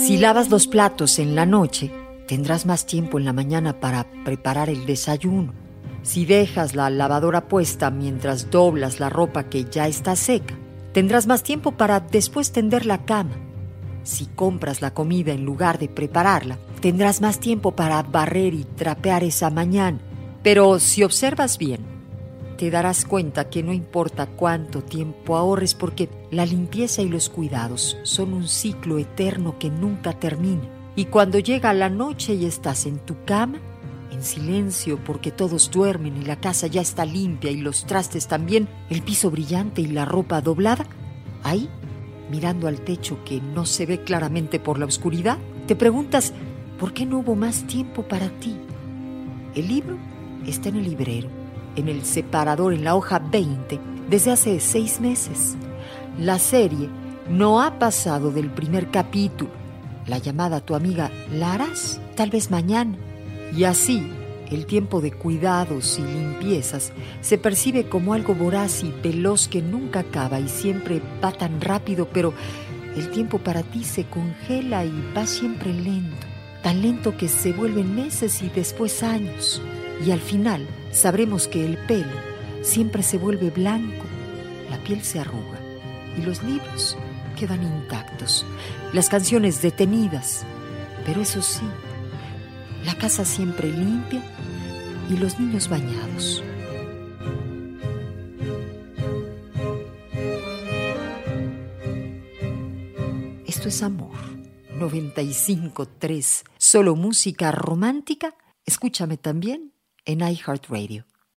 Si lavas los platos en la noche, tendrás más tiempo en la mañana para preparar el desayuno. Si dejas la lavadora puesta mientras doblas la ropa que ya está seca, tendrás más tiempo para después tender la cama. Si compras la comida en lugar de prepararla, tendrás más tiempo para barrer y trapear esa mañana. Pero si observas bien, te darás cuenta que no importa cuánto tiempo ahorres porque la limpieza y los cuidados son un ciclo eterno que nunca termina. Y cuando llega la noche y estás en tu cama, en silencio porque todos duermen y la casa ya está limpia y los trastes también, el piso brillante y la ropa doblada, ahí, mirando al techo que no se ve claramente por la oscuridad, te preguntas, ¿por qué no hubo más tiempo para ti? El libro está en el librero en el separador en la hoja 20 desde hace seis meses. La serie no ha pasado del primer capítulo. La llamada a tu amiga la harás tal vez mañana. Y así, el tiempo de cuidados y limpiezas se percibe como algo voraz y veloz que nunca acaba y siempre va tan rápido, pero el tiempo para ti se congela y va siempre lento, tan lento que se vuelven meses y después años. Y al final, sabremos que el pelo siempre se vuelve blanco, la piel se arruga y los libros quedan intactos, las canciones detenidas, pero eso sí, la casa siempre limpia y los niños bañados. Esto es amor. 95.3. Solo música romántica. Escúchame también en iHeartRadio.